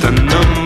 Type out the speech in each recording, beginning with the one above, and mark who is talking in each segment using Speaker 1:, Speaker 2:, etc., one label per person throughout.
Speaker 1: the number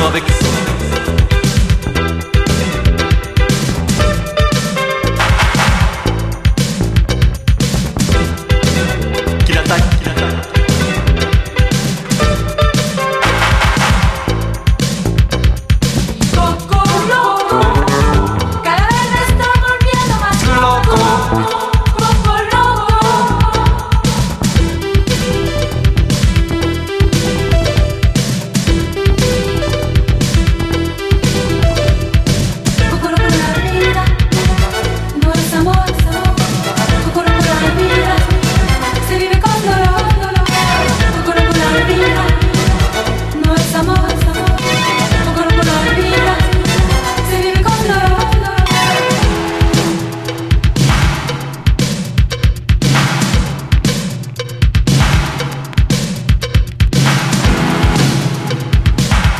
Speaker 1: człowiek